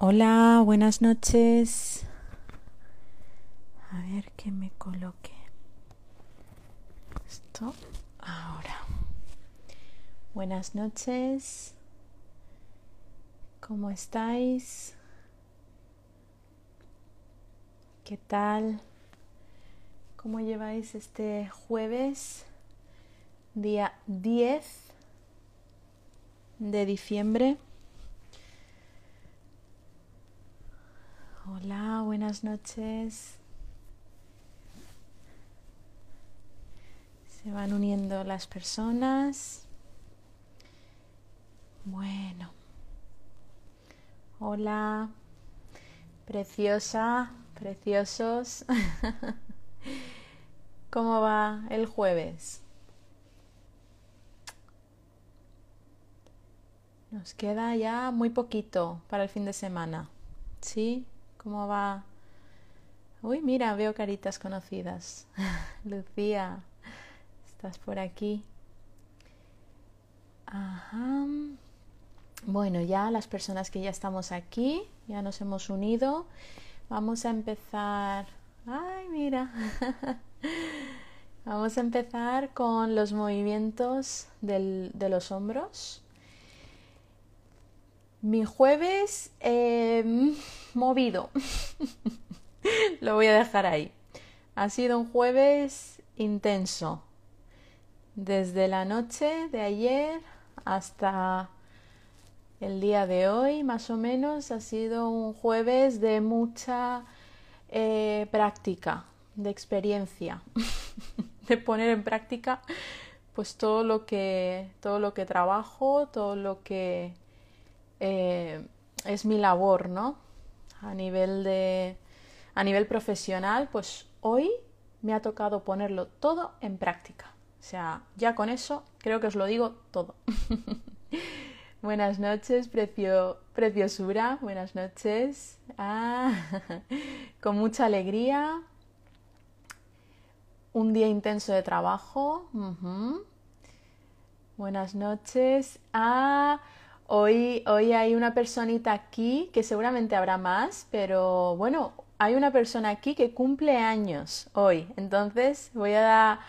Hola, buenas noches. A ver que me coloque esto ahora. Buenas noches. ¿Cómo estáis? ¿Qué tal? ¿Cómo lleváis este jueves, día 10 de diciembre? Hola, buenas noches. Se van uniendo las personas. Bueno. Hola. Preciosa, preciosos. ¿Cómo va el jueves? Nos queda ya muy poquito para el fin de semana. ¿Sí? ¿Cómo va? Uy, mira, veo caritas conocidas. Lucía, estás por aquí. Ajá. Bueno, ya las personas que ya estamos aquí, ya nos hemos unido. Vamos a empezar. Ay, mira. Vamos a empezar con los movimientos del, de los hombros. Mi jueves eh, movido. Lo voy a dejar ahí. Ha sido un jueves intenso. Desde la noche de ayer hasta el día de hoy, más o menos, ha sido un jueves de mucha eh, práctica, de experiencia, de poner en práctica pues todo lo que todo lo que trabajo, todo lo que eh, es mi labor, ¿no? A nivel de a nivel profesional, pues hoy me ha tocado ponerlo todo en práctica. O sea, ya con eso creo que os lo digo todo. Buenas noches, precio, preciosura. Buenas noches. Ah, con mucha alegría. Un día intenso de trabajo. Buenas noches. Ah, Hoy, hoy hay una personita aquí, que seguramente habrá más, pero bueno, hay una persona aquí que cumple años hoy. Entonces voy a.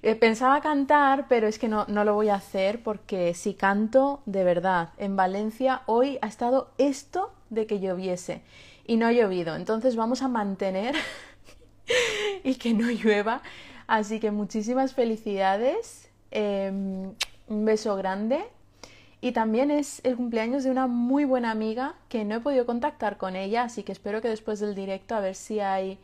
Eh, pensaba cantar, pero es que no, no lo voy a hacer porque si canto, de verdad, en Valencia hoy ha estado esto de que lloviese y no ha llovido. Entonces vamos a mantener y que no llueva. Así que muchísimas felicidades. Em, un beso grande y también es el cumpleaños de una muy buena amiga que no he podido contactar con ella, así que espero que después del directo a ver si hay,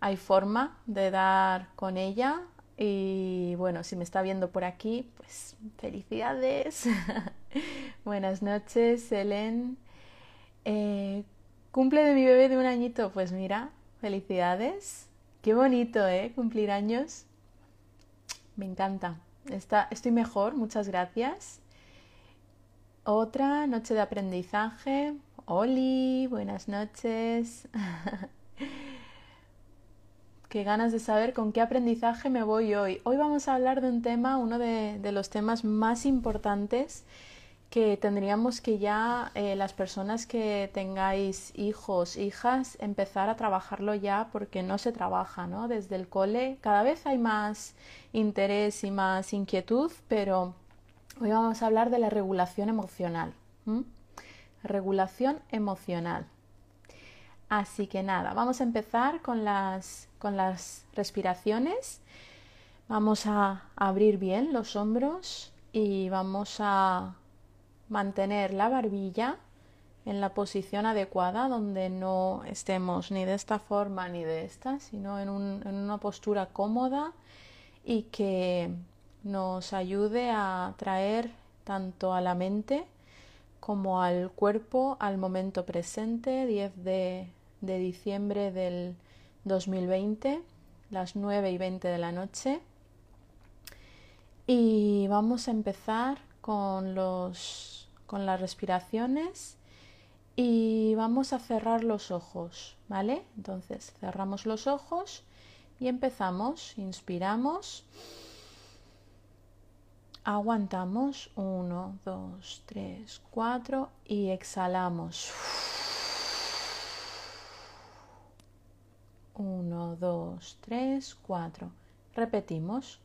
hay forma de dar con ella. Y bueno, si me está viendo por aquí, pues felicidades. Buenas noches, Helen. Eh, cumple de mi bebé de un añito, pues mira, felicidades. Qué bonito, ¿eh? Cumplir años. Me encanta. Está, estoy mejor, muchas gracias. Otra noche de aprendizaje. Oli, buenas noches. qué ganas de saber con qué aprendizaje me voy hoy. Hoy vamos a hablar de un tema, uno de, los temas más importantes que tendríamos que ya eh, las personas que tengáis hijos, hijas, empezar a trabajarlo ya porque no se trabaja, ¿no? Desde el cole cada vez hay más interés y más inquietud, pero Hoy vamos a hablar de la regulación emocional. Regulación emocional. Así que nada, vamos a empezar con las, con las respiraciones. Vamos a abrir bien los hombros y vamos a mantener la barbilla en la posición adecuada donde no estemos ni de esta forma ni de esta, sino en, en una postura cómoda y que nos ayude a traer tanto a la mente como al cuerpo al momento presente, 10 de, diciembre del 2020, las 9 y 20 de la noche. Y vamos a empezar con, los, con las respiraciones y vamos a cerrar los ojos, ¿vale? Entonces cerramos los ojos y empezamos, inspiramos. Aguantamos 1, 2, 3, 4 y exhalamos. 1, 2, 3, 4. Repetimos.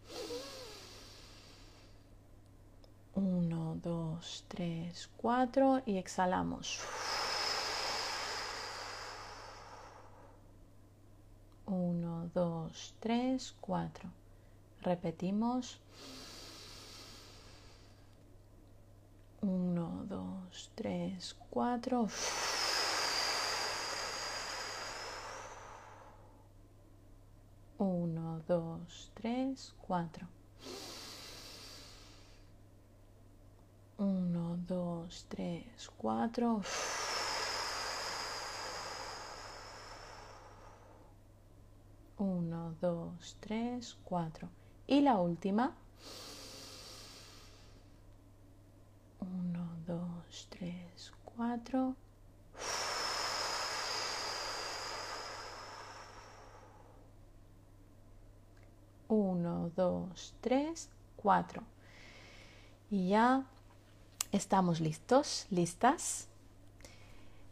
1, 2, 3, 4 y exhalamos. 1, 2, 3, 4. Repetimos. 1, 2, 3, 4. 1, 2, 3, 4. 1, 2, 3, 4. 1, 2, 3, 4. Y la última. 1, 2, 3, 4. 1, 2, 3, 4. Y ya estamos listos, listas.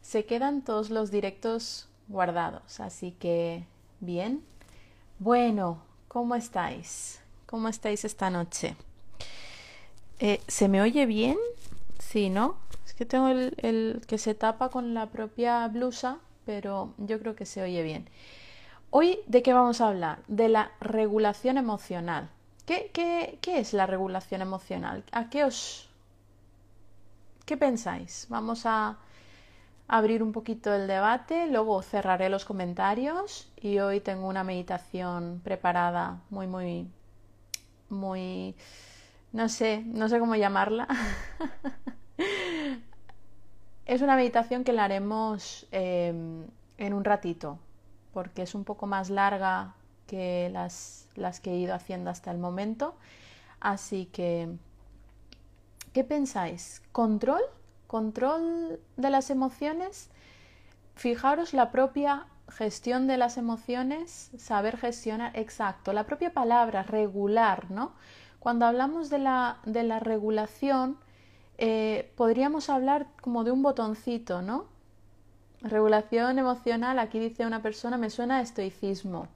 Se quedan todos los directos guardados, así que bien. Bueno, ¿cómo estáis? ¿Cómo estáis esta noche? Eh, ¿Se me oye bien? Sí, ¿no? Es que tengo el, el que se tapa con la propia blusa, pero yo creo que se oye bien. Hoy, ¿de qué vamos a hablar? De la regulación emocional. ¿Qué, qué, es la regulación emocional? ¿A qué os... ¿Qué pensáis? Vamos a abrir un poquito el debate, luego cerraré los comentarios y hoy tengo una meditación preparada muy, muy, muy... no sé, no sé cómo llamarla. es una meditación que la haremos em, en un ratito, porque es un poco más larga que las, las que he ido haciendo hasta el momento. Así que, ¿qué pensáis? ¿Control? ¿Control de las emociones? Fijaros la propia gestión de las emociones, saber gestionar, exacto, la propia palabra, regular, ¿no? Cuando hablamos de la, de la regulación, eh, podríamos hablar como de un botoncito, ¿no? Regulación emocional, aquí dice una persona, me suena a estoicismo.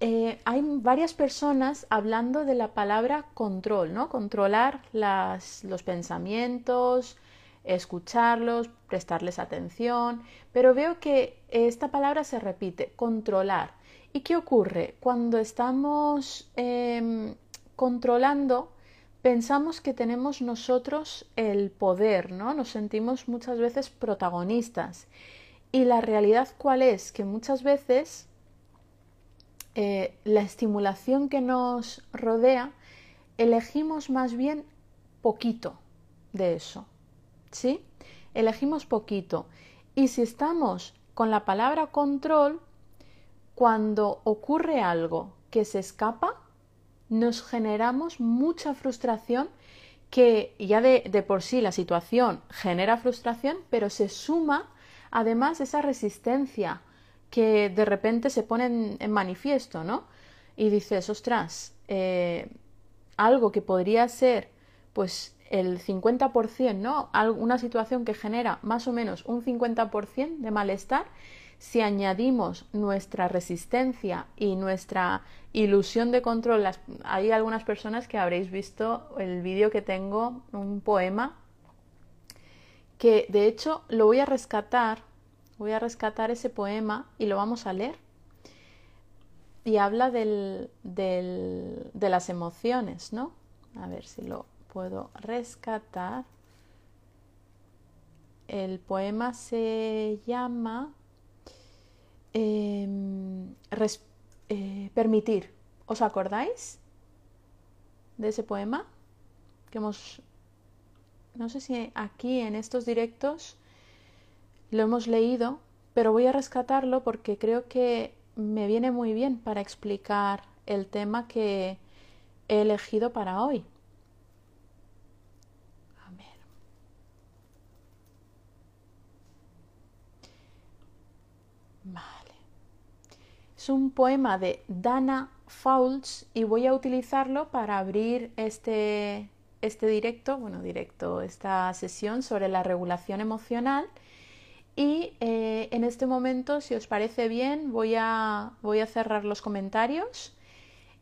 Eh, hay varias personas hablando de la palabra control, ¿no? Controlar los pensamientos, escucharlos, prestarles atención, pero veo que esta palabra se repite, controlar. ¿Y qué ocurre? Cuando estamos em, controlando, pensamos que tenemos nosotros el poder, ¿no? Nos sentimos muchas veces protagonistas. Y la realidad cuál es? Que muchas veces eh, la estimulación que nos rodea, elegimos más bien poquito de eso. ¿Sí? Elegimos poquito. Y si estamos con la palabra control, cuando ocurre algo que se escapa, nos generamos mucha frustración que ya de, por sí la situación genera frustración, pero se suma además esa resistencia que de repente se pone en, manifiesto, ¿no? Y dices, ostras, eh, algo que podría ser pues el 50%, ¿no? Una situación que genera más o menos un 50% de malestar, si añadimos nuestra resistencia y nuestra ilusión de control, hay algunas personas que habréis visto el vídeo que tengo, un poema, que de hecho lo voy a rescatar, voy a rescatar ese poema y lo vamos a leer. Y habla del, del, de las emociones, ¿no? A ver si lo puedo rescatar. El poema se llama Em, eh, permitir. ¿Os acordáis de ese poema? Que hemos, no sé si aquí en estos directos lo hemos leído, pero voy a rescatarlo porque creo que me viene muy bien para explicar el tema que he elegido para hoy. Es un poema de Dana Fowles y voy a utilizarlo para abrir este, este directo, bueno, directo, esta sesión sobre la regulación emocional Y eh, en este momento, si os parece bien, voy a, voy a cerrar los comentarios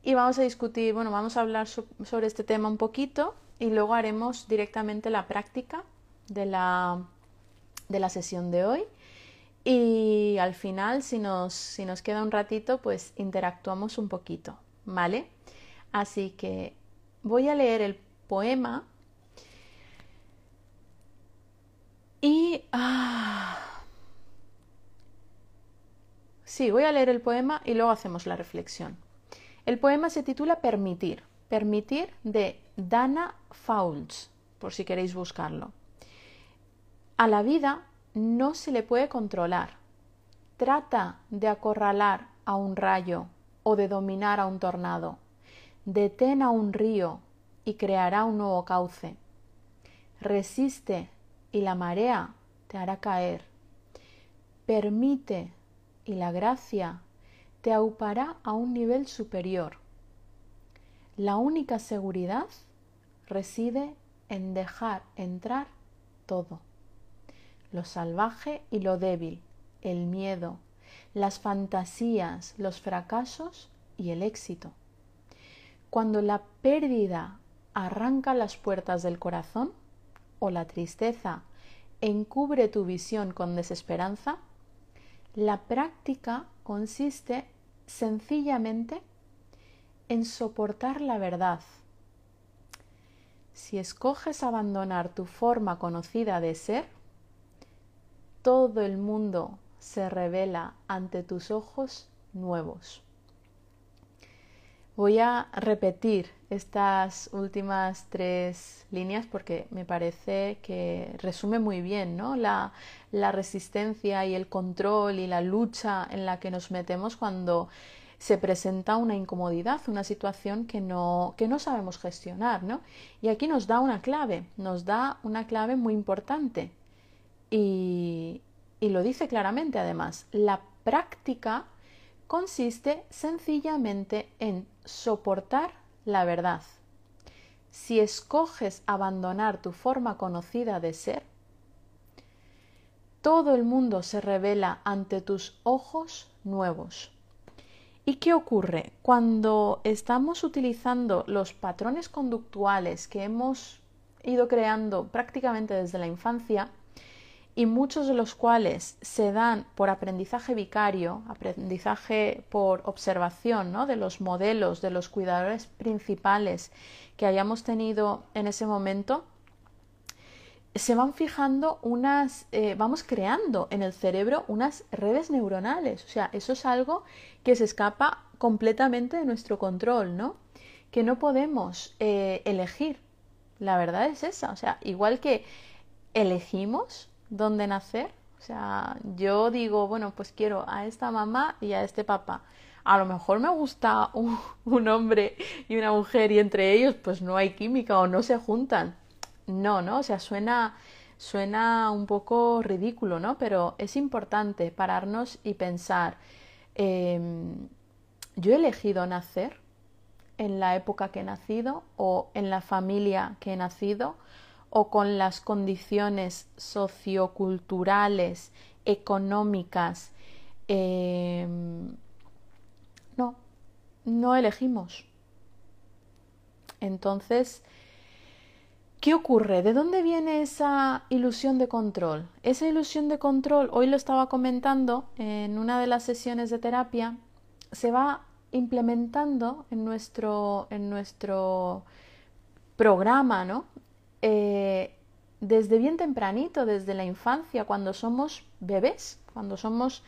y vamos a discutir, bueno, vamos a hablar sobre este tema un poquito y luego haremos directamente la práctica de la, de la sesión de hoy. Y al final, si nos, si nos queda un ratito, pues interactuamos un poquito, ¿vale? Así que voy a leer el poema y... Ah, sí, voy a leer el poema y luego hacemos la reflexión. El poema se titula Permitir. Permitir de Dana Fouls, por si queréis buscarlo. A la vida no se le puede controlar. Trata de acorralar a un rayo o de dominar a un tornado. Detén a un río y creará un nuevo cauce. Resiste y la marea te hará caer. Permite y la gracia te aupará a un nivel superior. La única seguridad reside en dejar entrar todo lo salvaje y lo débil, el miedo, las fantasías, los fracasos y el éxito. Cuando la pérdida arranca las puertas del corazón o la tristeza encubre tu visión con desesperanza, la práctica consiste sencillamente en soportar la verdad. Si escoges abandonar tu forma conocida de ser, todo el mundo se revela ante tus ojos nuevos. Voy a repetir estas últimas tres líneas porque me parece que resume muy bien ¿no? la, la resistencia y el control y la lucha en la que nos metemos cuando se presenta una incomodidad, una situación que no, que no sabemos gestionar. ¿no? Y aquí nos da una clave, nos da una clave muy importante. Y, lo dice claramente además, la práctica consiste sencillamente en soportar la verdad. Si escoges abandonar tu forma conocida de ser, todo el mundo se revela ante tus ojos nuevos. ¿Y qué ocurre? Cuando estamos utilizando los patrones conductuales que hemos ido creando prácticamente desde la infancia, y muchos de los cuales se dan por aprendizaje vicario, aprendizaje por observación ¿no? de los modelos, de los cuidadores principales que hayamos tenido en ese momento, se van fijando unas, eh, vamos creando en el cerebro unas redes neuronales. O sea, eso es algo que se escapa completamente de nuestro control, ¿no? Que no podemos eh, elegir. La verdad es esa. O sea, igual que elegimos dónde nacer. O sea, yo digo, bueno, pues quiero a esta mamá y a este papá. A lo mejor me gusta un, hombre y una mujer y entre ellos pues no hay química o no se juntan. No, ¿no? O sea, suena, suena un poco ridículo, ¿no? Pero es importante pararnos y pensar, em, yo he elegido nacer en la época que he nacido o en la familia que he nacido o con las condiciones socioculturales, económicas. Em, no, no elegimos. Entonces, ¿qué ocurre? ¿De dónde viene esa ilusión de control? Esa ilusión de control, hoy lo estaba comentando en una de las sesiones de terapia, se va implementando en nuestro, en nuestro programa, ¿no? Eh, desde bien tempranito, desde la infancia, cuando somos bebés, cuando somos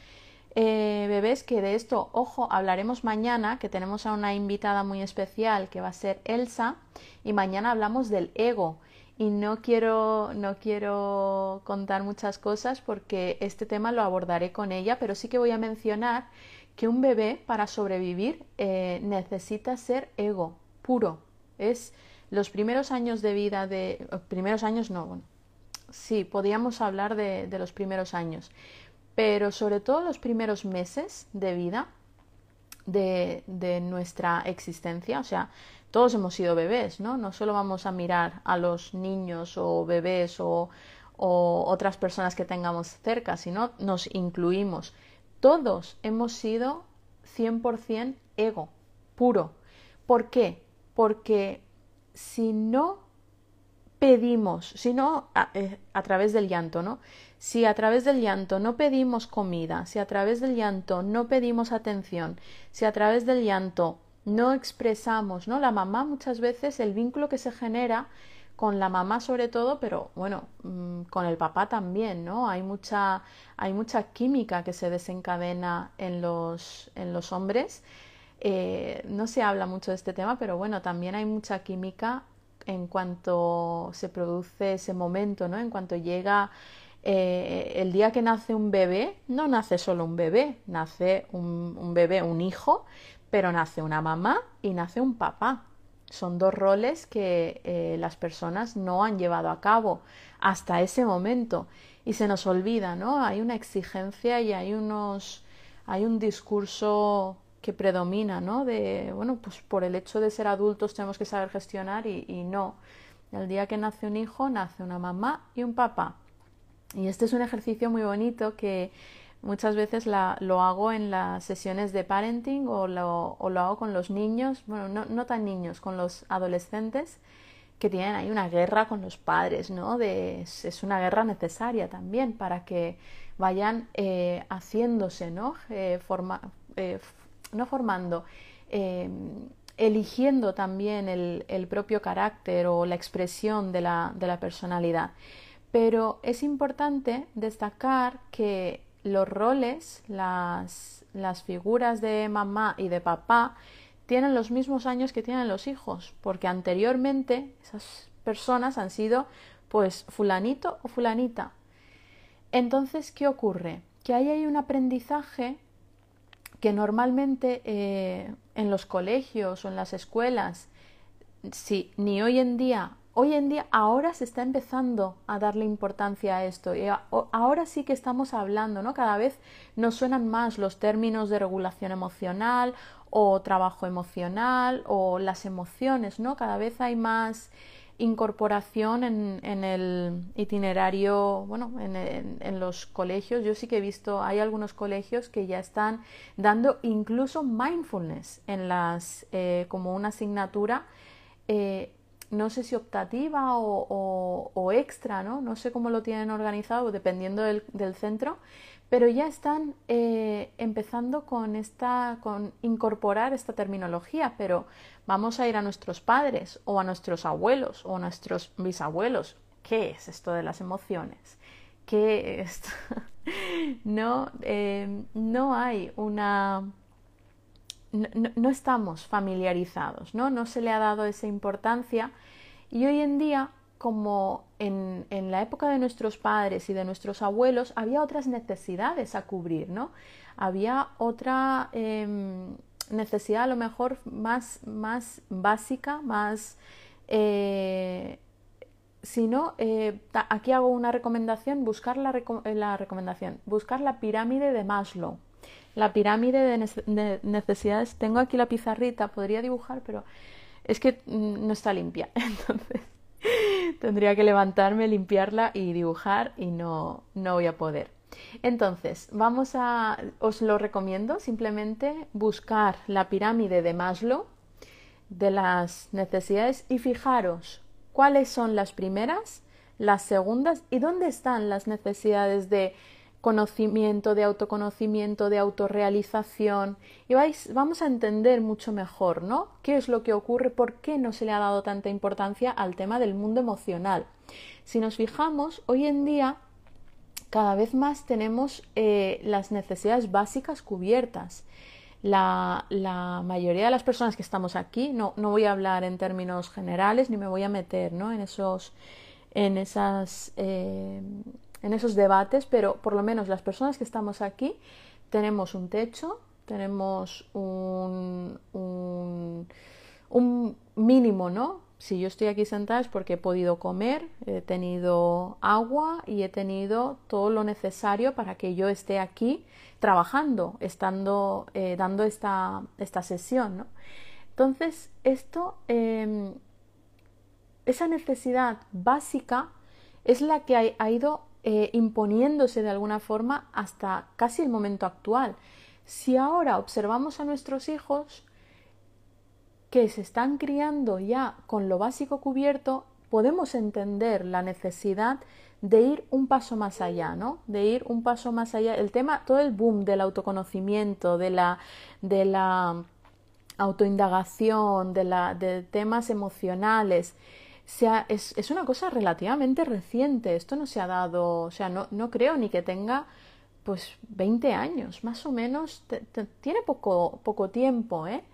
eh, bebés, que de esto, ojo, hablaremos mañana, que tenemos a una invitada muy especial que va a ser Elsa, y mañana hablamos del ego. Y no quiero, no quiero contar muchas cosas porque este tema lo abordaré con ella, pero sí que voy a mencionar que un bebé para sobrevivir eh, necesita ser ego puro. Es los primeros años de vida de... Eh, primeros años no, bueno, sí, podríamos hablar de, los primeros años, pero sobre todo los primeros meses de vida de, nuestra existencia, o sea, todos hemos sido bebés, ¿no? No solo vamos a mirar a los niños o bebés o, o otras personas que tengamos cerca, sino nos incluimos. Todos hemos sido 100% ego, puro. ¿Por qué? Porque si no pedimos, si no eh, a, través del llanto, ¿no? Si a través del llanto no pedimos comida, si a través del llanto no pedimos atención, si a través del llanto no expresamos, ¿no? La mamá muchas veces el vínculo que se genera con la mamá sobre todo, pero bueno, mm, con el papá también, ¿no? Hay mucha, hay mucha química que se desencadena en los, en los hombres. Eh, no se habla mucho de este tema, pero bueno, también hay mucha química en cuanto se produce ese momento, ¿no? En cuanto llega eh, el día que nace un bebé, no nace solo un bebé, nace un, bebé, un hijo, pero nace una mamá y nace un papá. Son dos roles que eh, las personas no han llevado a cabo hasta ese momento y se nos olvida, ¿no? Hay una exigencia y hay unos, hay un discurso que predomina, ¿no? De, bueno, pues por el hecho de ser adultos tenemos que saber gestionar y, no. El día que nace un hijo, nace una mamá y un papá. Y este es un ejercicio muy bonito que muchas veces lo hago en las sesiones de parenting o lo, hago con los niños, bueno, no, tan niños, con los adolescentes que tienen ahí una guerra con los padres, ¿no? Es una guerra necesaria también para que vayan eh, haciéndose, ¿no? Eh, eh, no formando, em, eligiendo también el, propio carácter o la expresión de la, de la personalidad. Pero es importante destacar que los roles, las, las figuras de mamá y de papá, tienen los mismos años que tienen los hijos, porque anteriormente esas personas han sido pues fulanito o fulanita. Entonces, ¿qué ocurre? Que ahí hay un aprendizaje que normalmente eh, en los colegios o en las escuelas, si ni hoy en día, hoy en día ahora se está empezando a darle importancia a esto y ahora sí que estamos hablando, ¿no? Cada vez nos suenan más los términos de regulación emocional o trabajo emocional o las emociones, ¿no? Cada vez hay más incorporación en, el itinerario, bueno, en, los colegios. Yo sí que he visto, hay algunos colegios que ya están dando incluso mindfulness en las, eh, como una asignatura, eh, no sé si optativa o, extra, ¿no? No sé cómo lo tienen organizado, dependiendo del, del centro, pero ya están eh, empezando con esta, con incorporar esta terminología, pero vamos a ir a nuestros padres o a nuestros abuelos o a nuestros bisabuelos. ¿Qué es esto de las emociones? ¿Qué es? no, eh, no hay una no, no, estamos familiarizados, ¿no? No se le ha dado esa importancia y hoy en día como en, la época de nuestros padres y de nuestros abuelos había otras necesidades a cubrir, ¿no? Había otra em, necesidad a lo mejor más, más básica, más... Eh, si no, eh, aquí hago una recomendación, buscar la, la, recomendación, buscar la pirámide de Maslow. La pirámide de necesidades, tengo aquí la pizarrita, podría dibujar, pero es que mm, no está limpia. Entonces, Tendría que levantarme, limpiarla y dibujar y no, no voy a poder. Entonces, vamos a, os lo recomiendo simplemente buscar la pirámide de Maslow de las necesidades y fijaros cuáles son las primeras, las segundas y dónde están las necesidades de conocimiento, de autoconocimiento, de autorrealización y vais, vamos a entender mucho mejor, ¿no? ¿Qué es lo que ocurre? ¿Por qué no se le ha dado tanta importancia al tema del mundo emocional? Si nos fijamos, hoy en día cada vez más tenemos eh, las necesidades básicas cubiertas. La, mayoría de las personas que estamos aquí, no, no, voy a hablar en términos generales ni me voy a meter ¿no? en, esos, en esas eh, en esos debates, pero por lo menos las personas que estamos aquí tenemos un techo, tenemos un, un, mínimo, ¿no? Si yo estoy aquí sentada es porque he podido comer, he tenido agua y he tenido todo lo necesario para que yo esté aquí trabajando, estando, eh, dando esta, esta, sesión, ¿no? Entonces, esto, em, esa necesidad básica es la que ha, ido eh, imponiéndose de alguna forma hasta casi el momento actual. Si ahora observamos a nuestros hijos que se están criando ya con lo básico cubierto, podemos entender la necesidad de ir un paso más allá, ¿no? De ir un paso más allá. El tema, todo el boom del autoconocimiento, de la, autoindagación, de, la, de temas emocionales, es, una cosa relativamente reciente. Esto no se ha dado, o sea, no, no creo ni que tenga pues 20 años, más o menos, tiene poco, poco tiempo, ¿eh?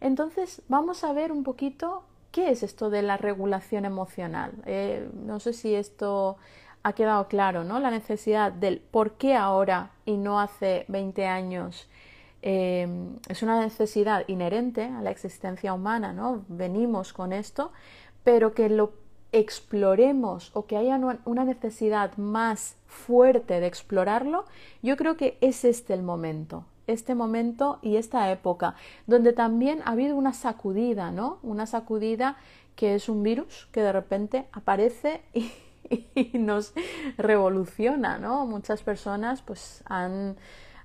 Entonces, vamos a ver un poquito qué es esto de la regulación emocional. Eh, no sé si esto ha quedado claro, ¿no? La necesidad del por qué ahora y no hace 20 años eh, es una necesidad inherente a la existencia humana, ¿no? Venimos con esto, pero que lo exploremos o que haya una necesidad más fuerte de explorarlo, yo creo que es este el momento, este momento y esta época, donde también ha habido una sacudida, ¿no? Una sacudida que es un virus que de repente aparece y, nos revoluciona, ¿no? Muchas personas pues han,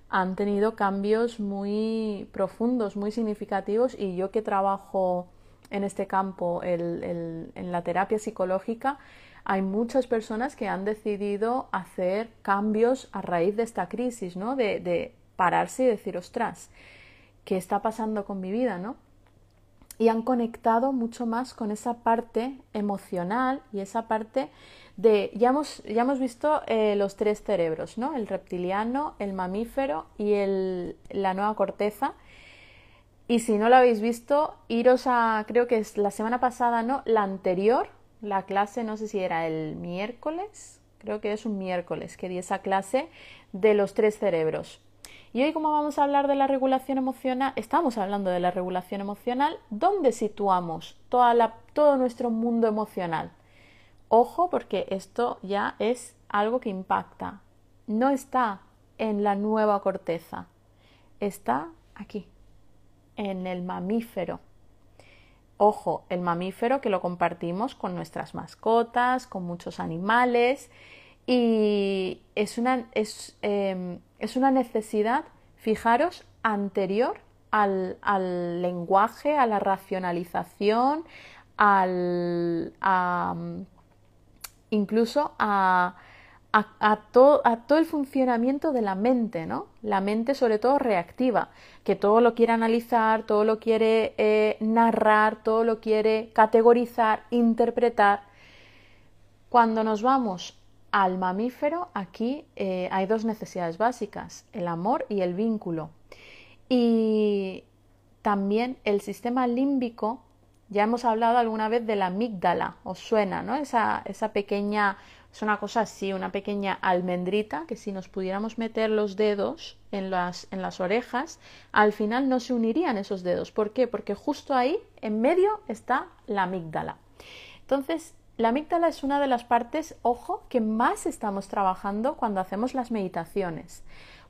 han tenido cambios muy profundos, muy significativos y yo que trabajo en este campo, en la terapia psicológica, hay muchas personas que han decidido hacer cambios a raíz de esta crisis, ¿no? De, pararse y decir, ostras, ¿qué está pasando con mi vida, no? Y han conectado mucho más con esa parte emocional y esa parte de, ya hemos, ya hemos visto eh, los tres cerebros, ¿no? El reptiliano, el mamífero y el, la nueva corteza. Y si no lo habéis visto, iros a, creo que es la semana pasada, ¿no? La anterior, la clase, no sé si era el miércoles, creo que es un miércoles que di esa clase de los tres cerebros. Y hoy como vamos a hablar de la regulación emocional, estamos hablando de la regulación emocional, ¿dónde situamos toda la, todo nuestro mundo emocional? Ojo porque esto ya es algo que impacta. No está en la nueva corteza, está aquí, en el mamífero. Ojo, el mamífero que lo compartimos con nuestras mascotas, con muchos animales y es una, es, em, es una necesidad, fijaros, anterior al, al, lenguaje, a la racionalización, al, a, incluso a, a, todo el funcionamiento de la mente, ¿no? La mente sobre todo reactiva, que todo lo quiere analizar, todo lo quiere eh, narrar, todo lo quiere categorizar, interpretar. Cuando nos vamos al mamífero, aquí eh, hay dos necesidades básicas, el amor y el vínculo. Y también el sistema límbico ya hemos hablado alguna vez de la amígdala, os suena, ¿no? Esa, esa pequeña, es una cosa así, una pequeña almendrita que si nos pudiéramos meter los dedos en las, en las orejas, al final no se unirían esos dedos. ¿Por qué? Porque justo ahí, en medio, está la amígdala. Entonces, la amígdala es una de las partes, ojo, que más estamos trabajando cuando hacemos las meditaciones.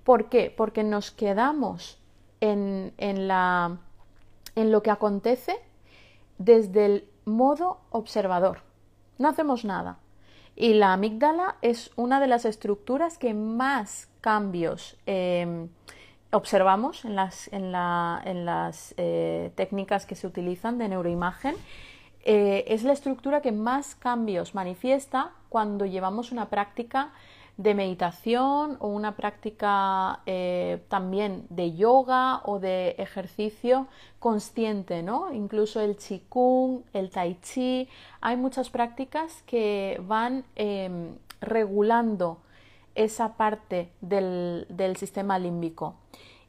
¿Por qué? Porque nos quedamos en, en, la, en lo que acontece desde el modo observador. No hacemos nada. Y la amígdala es una de las estructuras que más cambios em, observamos en las, eh, técnicas que se utilizan de neuroimagen. Eh, es la estructura que más cambios manifiesta cuando llevamos una práctica de meditación o una práctica eh, también de yoga o de ejercicio consciente, ¿no? Incluso el qigong, el tai chi, hay muchas prácticas que van em, regulando esa parte del, del, sistema límbico.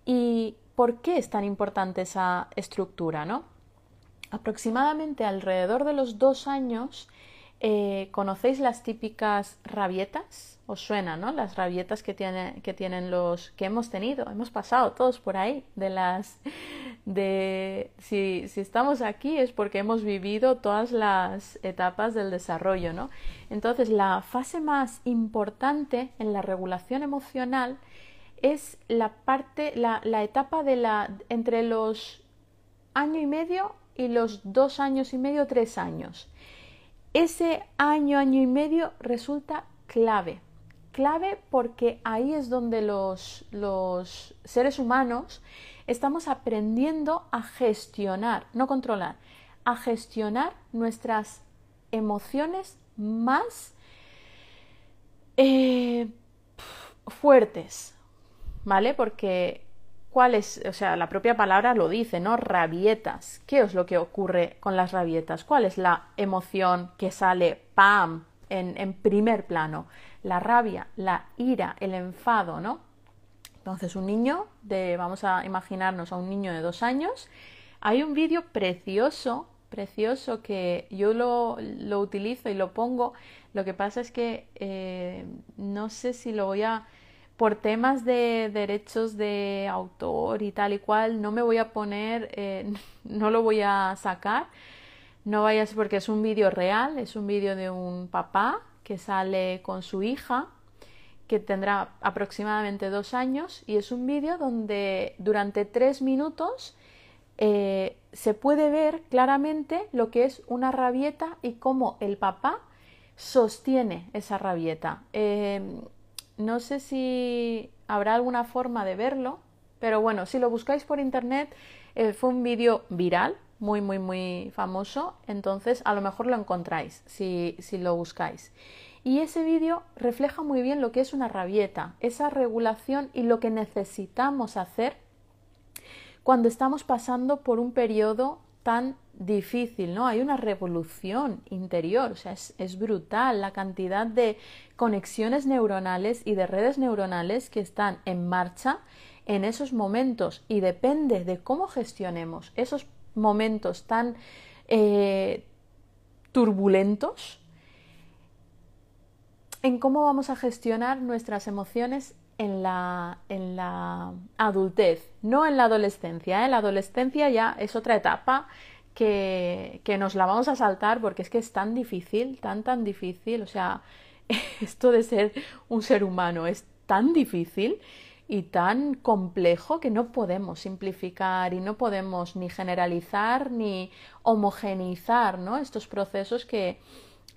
¿Y por qué es tan importante esa estructura, no? Aproximadamente alrededor de los dos años eh, ¿Conocéis las típicas rabietas? Os suena, ¿no? Las rabietas que, que tienen los que hemos tenido, hemos pasado todos por ahí, de las de si, si estamos aquí es porque hemos vivido todas las etapas del desarrollo, ¿no? Entonces, la fase más importante en la regulación emocional es la parte, la, la etapa de la entre los año y medio y los dos años y medio, tres años ese año, año y medio resulta clave. Clave porque ahí es donde los, los seres humanos estamos aprendiendo a gestionar, no controlar, a gestionar nuestras emociones más eh, fuertes, ¿vale? Porque cuál es, o sea, la propia palabra lo dice, ¿no? Rabietas. ¿Qué es lo que ocurre con las rabietas? ¿Cuál es la emoción que sale, ¡pam!, en, primer plano? La rabia, la ira, el enfado, ¿no? Entonces, un niño de, vamos a imaginarnos a un niño de dos años, hay un vídeo precioso, precioso que yo lo, lo, utilizo y lo pongo. Lo que pasa es que eh, no sé si lo voy a por temas de derechos de autor y tal y cual, no me voy a poner, eh, no lo voy a sacar, no vayas porque es un vídeo real, es un vídeo de un papá que sale con su hija, que tendrá aproximadamente dos años, y es un vídeo donde durante tres minutos eh, se puede ver claramente lo que es una rabieta y cómo el papá sostiene esa rabieta. Eh, no sé si habrá alguna forma de verlo, pero bueno, si lo buscáis por internet, eh, fue un vídeo viral, muy, muy, muy famoso, entonces a lo mejor lo encontráis si, si lo buscáis. Y ese vídeo refleja muy bien lo que es una rabieta, esa regulación y lo que necesitamos hacer cuando estamos pasando por un periodo tan difícil, ¿no? Hay una revolución interior, o sea, es, brutal la cantidad de conexiones neuronales y de redes neuronales que están en marcha en esos momentos y depende de cómo gestionemos esos momentos tan eh, turbulentos, en cómo vamos a gestionar nuestras emociones en la, en la adultez, no en la adolescencia. ¿eh? La adolescencia ya es otra etapa que, nos la vamos a saltar porque es que es tan difícil, tan, tan difícil. O sea, esto de ser un ser humano es tan difícil y tan complejo que no podemos simplificar y no podemos ni generalizar ni homogeneizar ¿no? estos procesos que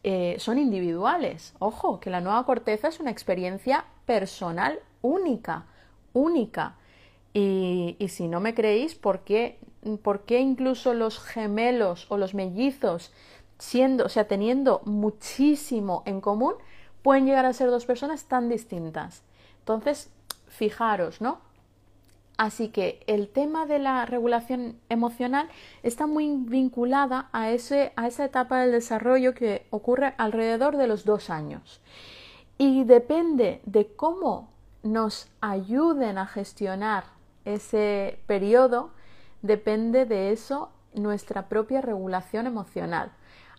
eh, son individuales. Ojo, que la nueva corteza es una experiencia personal única, única. Y, y si no me creéis, ¿por qué por qué incluso los gemelos o los mellizos, siendo, o sea, teniendo muchísimo en común, pueden llegar a ser dos personas tan distintas. Entonces, fijaros, ¿no? Así que el tema de la regulación emocional está muy vinculada a, ese, a esa etapa del desarrollo que ocurre alrededor de los dos años. Y depende de cómo nos ayuden a gestionar ese periodo, depende de eso nuestra propia regulación emocional.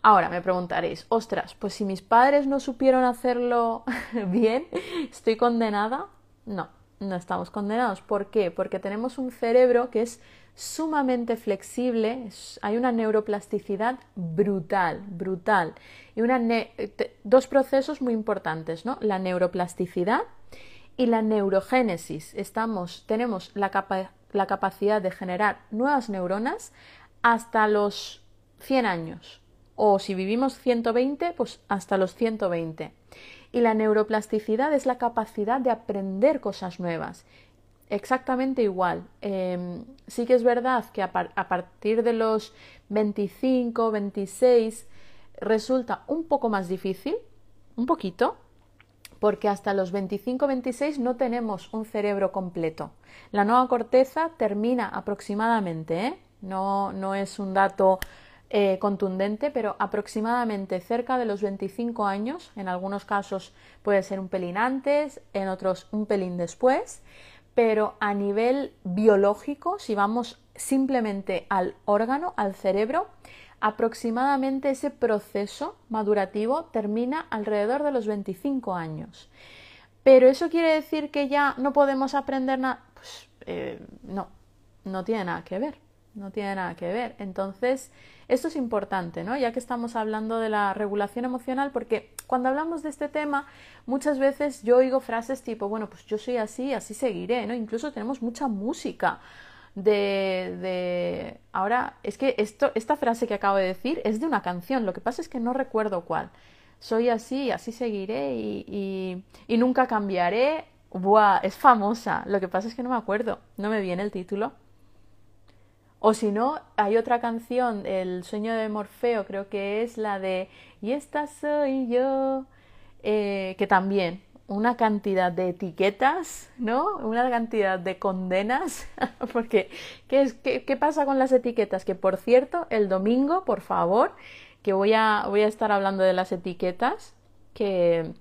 Ahora me preguntaréis, ostras, pues si mis padres no supieron hacerlo bien, ¿estoy condenada? No, no estamos condenados. ¿Por qué? Porque tenemos un cerebro que es sumamente flexible, hay una neuroplasticidad brutal, brutal. Y dos procesos muy importantes, ¿no? La neuroplasticidad y la neurogénesis. Estamos, tenemos la, capacidad la capacidad de generar nuevas neuronas hasta los 100 años. O si vivimos 120, pues hasta los 120. Y la neuroplasticidad es la capacidad de aprender cosas nuevas. Exactamente igual. Em, sí que es verdad que a, a partir de los 25, 26 resulta un poco más difícil, un poquito, porque hasta los 25-26 no tenemos un cerebro completo. La nueva corteza termina aproximadamente, ¿eh? no, no, es un dato eh, contundente, pero aproximadamente cerca de los 25 años, en algunos casos puede ser un pelín antes, en otros un pelín después, pero a nivel biológico, si vamos simplemente al órgano, al cerebro, aproximadamente ese proceso madurativo termina alrededor de los 25 años. Pero eso quiere decir que ya no podemos aprender nada. Pues eh, no, no tiene nada que ver. No tiene nada que ver. Entonces, esto es importante, ¿no? Ya que estamos hablando de la regulación emocional, porque cuando hablamos de este tema, muchas veces yo oigo frases tipo, bueno, pues yo soy así, así seguiré, ¿no? Incluso tenemos mucha música de, de... Ahora, es que esto, esta frase que acabo de decir es de una canción, lo que pasa es que no recuerdo cuál. Soy así, así seguiré y, y, y nunca cambiaré. Buah, es famosa, lo que pasa es que no me acuerdo, no me viene el título. O si no, hay otra canción, El sueño de Morfeo, creo que es la de Y esta soy yo, eh, que también una cantidad de etiquetas, ¿no? Una cantidad de condenas, porque ¿qué, es, qué, ¿qué, pasa con las etiquetas? Que por cierto, el domingo, por favor, que voy a, voy a estar hablando de las etiquetas, que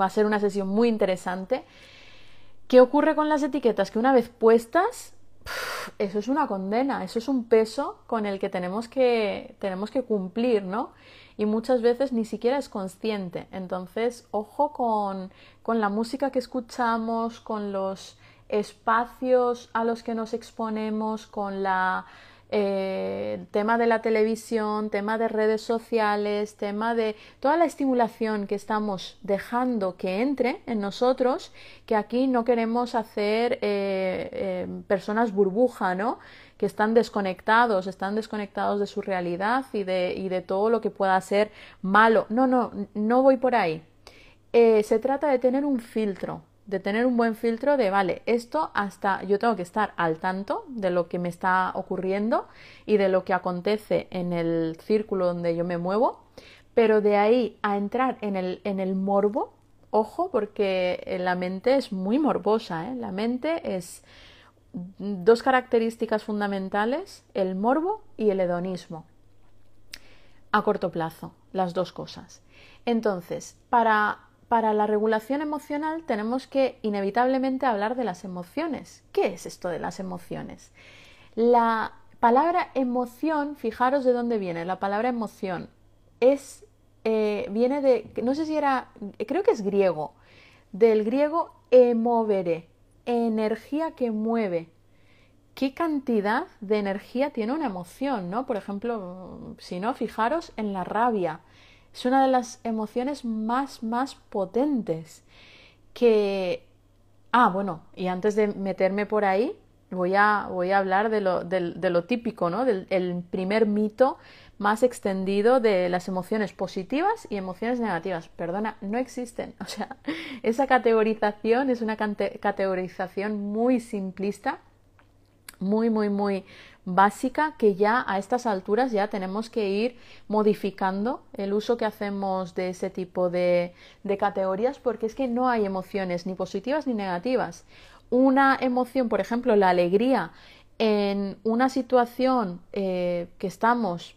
va a ser una sesión muy interesante. ¿Qué ocurre con las etiquetas? Que una vez puestas, eso es una condena, eso es un peso con el que tenemos que, tenemos que cumplir, ¿no? Y muchas veces ni siquiera es consciente. Entonces, ojo con, con la música que escuchamos, con los espacios a los que nos exponemos, con la eh, tema de la televisión, tema de redes sociales, tema de toda la estimulación que estamos dejando que entre en nosotros, que aquí no queremos hacer eh, eh, personas burbuja, ¿no? Que están desconectados, están desconectados de su realidad y de, y de todo lo que pueda ser malo. No, no, no voy por ahí. Eh, se trata de tener un filtro, de tener un buen filtro de, vale, esto hasta yo tengo que estar al tanto de lo que me está ocurriendo y de lo que acontece en el círculo donde yo me muevo, pero de ahí a entrar en el, en el morbo, ojo, porque la mente es muy morbosa, ¿eh? la mente es dos características fundamentales, el morbo y el hedonismo. A corto plazo, las dos cosas. Entonces, para, para la regulación emocional tenemos que inevitablemente hablar de las emociones. ¿Qué es esto de las emociones? La palabra emoción, fijaros de dónde viene. La palabra emoción es, eh, viene de, no sé si era, creo que es griego, del griego emovere, energía que mueve. ¿Qué cantidad de energía tiene una emoción, no? Por ejemplo, si no, fijaros en la rabia. Es una de las emociones más, más potentes que... Ah, bueno, y antes de meterme por ahí, voy a, voy a hablar de lo, de, de lo típico, ¿no? Del el primer mito más extendido de las emociones positivas y emociones negativas. Perdona, no existen. O sea, esa categorización es una categorización muy simplista, muy, muy, muy básica que ya a estas alturas ya tenemos que ir modificando el uso que hacemos de ese tipo de, de categorías porque es que no hay emociones ni positivas ni negativas. Una emoción, por ejemplo, la alegría en una situación eh, que estamos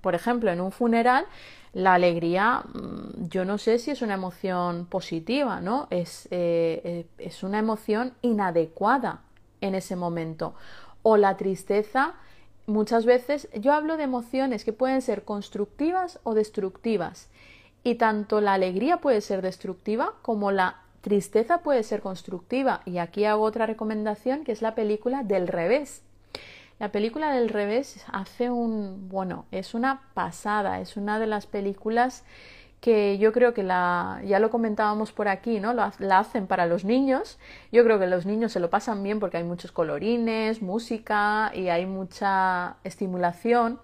por ejemplo, en un funeral, la alegría, mm, yo no sé si es una emoción positiva, ¿no? Es, eh, eh, es una emoción inadecuada en ese momento. O la tristeza, muchas veces, yo hablo de emociones que pueden ser constructivas o destructivas. Y tanto la alegría puede ser destructiva como la tristeza puede ser constructiva. Y aquí hago otra recomendación que es la película del revés. La película del revés hace un, bueno, es una pasada, es una de las películas que yo creo que la, ya lo comentábamos por aquí, ¿no? La, la, hacen para los niños. Yo creo que los niños se lo pasan bien porque hay muchos colorines, música y hay mucha estimulación.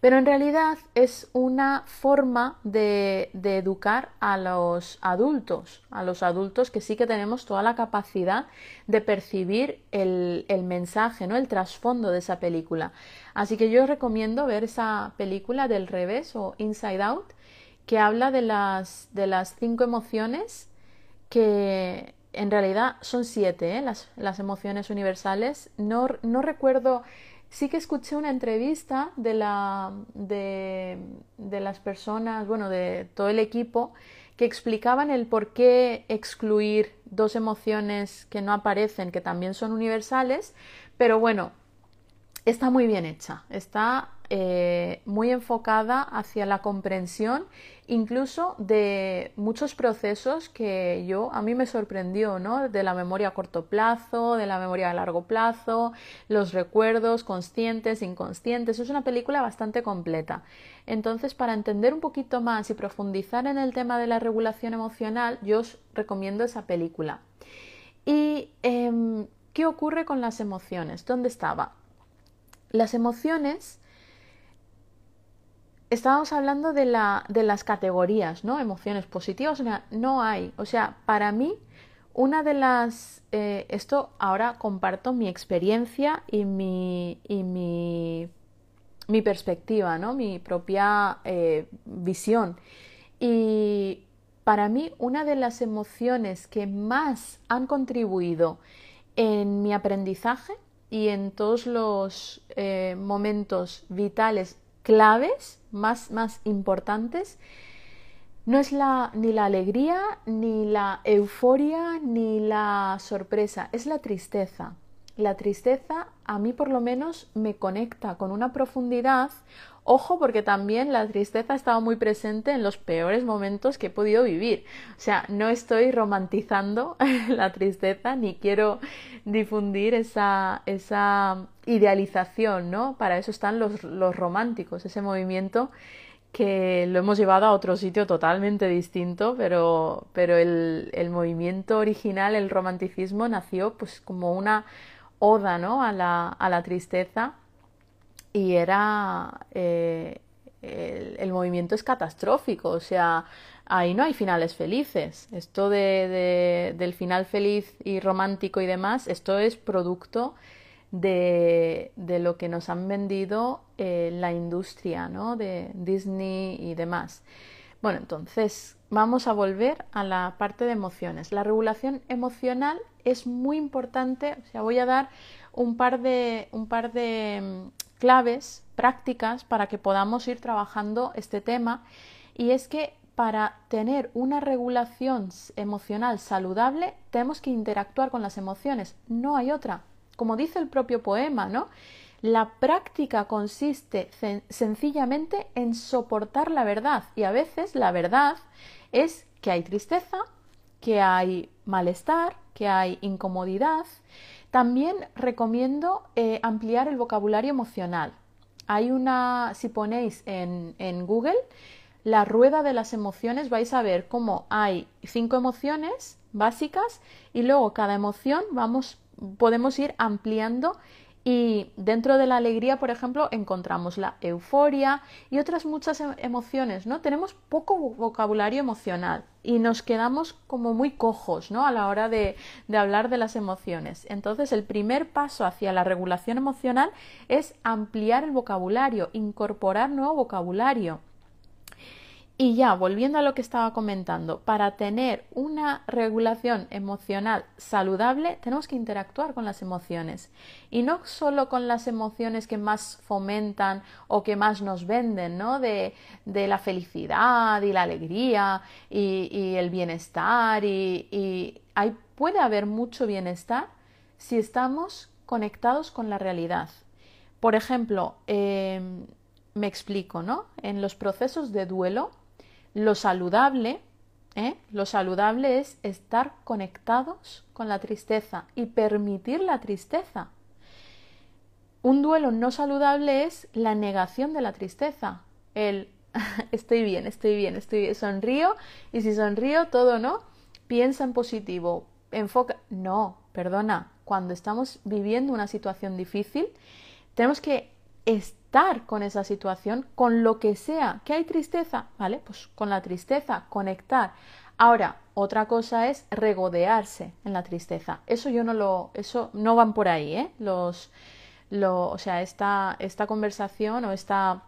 Pero en realidad es una forma de, educar a los adultos, a los adultos que sí que tenemos toda la capacidad de percibir el, el mensaje, ¿no? el trasfondo de esa película. Así que yo os recomiendo ver esa película del revés o Inside Out, que habla de las, de las cinco emociones que en realidad son siete, ¿eh? las, las emociones universales. No, no recuerdo sí que escuché una entrevista de, la, de, las personas, bueno, de todo el equipo, que explicaban el por qué excluir dos emociones que no aparecen, que también son universales, pero bueno, está muy bien hecha, está eh, muy enfocada hacia la comprensión incluso de muchos procesos que yo a mí me sorprendió, ¿no? De la memoria a corto plazo, de la memoria a largo plazo, los recuerdos conscientes, inconscientes. Es una película bastante completa. Entonces, para entender un poquito más y profundizar en el tema de la regulación emocional, yo os recomiendo esa película. Y eh, ¿qué ocurre con las emociones? ¿Dónde estaba? Las emociones, estábamos hablando de, la, de las categorías, ¿no? Emociones positivas, no hay. O sea, para mí, una de las... Eh, esto ahora comparto mi experiencia y mi, y mi, mi perspectiva, ¿no? Mi propia eh, visión. Y para mí, una de las emociones que más han contribuido en mi aprendizaje y en todos los eh, momentos vitales claves más, más importantes no es la, ni la alegría, ni la euforia, ni la sorpresa, es la tristeza. La tristeza a mí por lo menos me conecta con una profundidad Ojo porque también la tristeza ha estado muy presente en los peores momentos que he podido vivir. O sea, no estoy romantizando la tristeza ni quiero difundir esa, esa idealización, ¿no? Para eso están los, los románticos, ese movimiento que lo hemos llevado a otro sitio totalmente distinto, pero, pero el, el, movimiento original, el romanticismo, nació pues como una oda ¿no? a, la, a la tristeza y era eh, el, movimiento es catastrófico, o sea, ahí no hay finales felices. Esto de, del final feliz y romántico y demás, esto es producto de, de lo que nos han vendido eh, la industria, ¿no? De Disney y demás. Bueno, entonces vamos a volver a la parte de emociones. La regulación emocional es muy importante, o sea, voy a dar un par de, un par de claves prácticas para que podamos ir trabajando este tema y es que para tener una regulación emocional saludable tenemos que interactuar con las emociones, no hay otra. Como dice el propio poema, ¿no? La práctica consiste sencillamente en soportar la verdad y a veces la verdad es que hay tristeza, que hay malestar, que hay incomodidad, también recomiendo eh, ampliar el vocabulario emocional. Hay una, si ponéis en, en Google la rueda de las emociones, vais a ver cómo hay cinco emociones básicas y luego cada emoción vamos, podemos ir ampliando y dentro de la alegría, por ejemplo, encontramos la euforia y otras muchas em, emociones, ¿no? Tenemos poco vocabulario emocional y nos quedamos como muy cojos, ¿no? A la hora de, de hablar de las emociones. Entonces, el primer paso hacia la regulación emocional es ampliar el vocabulario, incorporar nuevo vocabulario. Y ya, volviendo a lo que estaba comentando, para tener una regulación emocional saludable tenemos que interactuar con las emociones. Y no solo con las emociones que más fomentan o que más nos venden, ¿no? De, la felicidad y la alegría y, el bienestar. Y, hay, puede haber mucho bienestar si estamos conectados con la realidad. Por ejemplo, em, me explico, ¿no? En los procesos de duelo, lo saludable, ¿eh? lo saludable es estar conectados con la tristeza y permitir la tristeza. Un duelo no saludable es la negación de la tristeza, el estoy bien, estoy bien, estoy bien, sonrío y si sonrío todo no, piensa en positivo, enfoca, no, perdona, cuando estamos viviendo una situación difícil, tenemos que estar con esa situación, con lo que sea. ¿Que hay tristeza? ¿Vale? Pues con la tristeza, conectar. Ahora, otra cosa es regodearse en la tristeza. Eso yo no lo, eso no van por ahí, ¿eh? Los, lo, o sea, esta, esta conversación o esta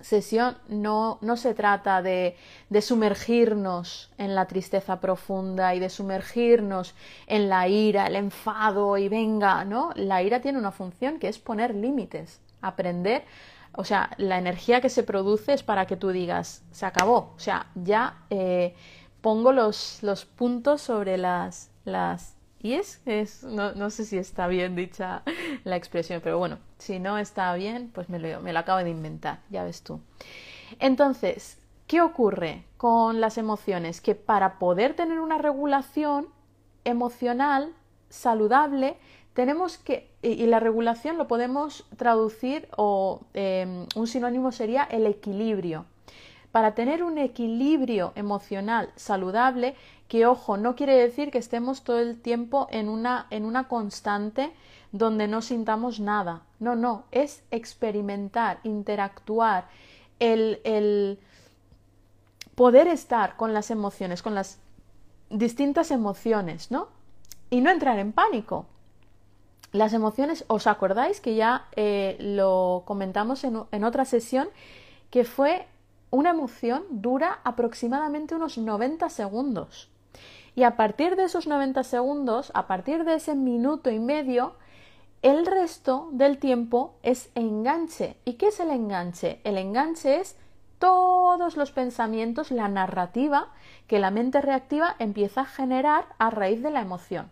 sesión no, no se trata de, de, sumergirnos en la tristeza profunda y de sumergirnos en la ira, el enfado y venga, ¿no? La ira tiene una función que es poner límites aprender, o sea, la energía que se produce es para que tú digas, se acabó, o sea, ya eh, pongo los, los, puntos sobre las, las y es, es no, no, sé si está bien dicha la expresión, pero bueno, si no está bien, pues me lo, me lo acabo de inventar, ya ves tú. Entonces, ¿qué ocurre con las emociones? Que para poder tener una regulación emocional saludable, tenemos que, y la regulación lo podemos traducir o em, un sinónimo sería el equilibrio. para tener un equilibrio emocional saludable, que ojo, no quiere decir que estemos todo el tiempo en una, en una constante donde no sintamos nada. No, no, es experimentar, interactuar, el, el poder estar con las emociones, con las distintas emociones, ¿no? Y no entrar en pánico. Las emociones, ¿os acordáis que ya eh, lo comentamos en, en otra sesión? Que fue una emoción dura aproximadamente unos 90 segundos. Y a partir de esos 90 segundos, a partir de ese minuto y medio, el resto del tiempo es enganche. ¿Y qué es el enganche? El enganche es todos los pensamientos, la narrativa que la mente reactiva empieza a generar a raíz de la emoción.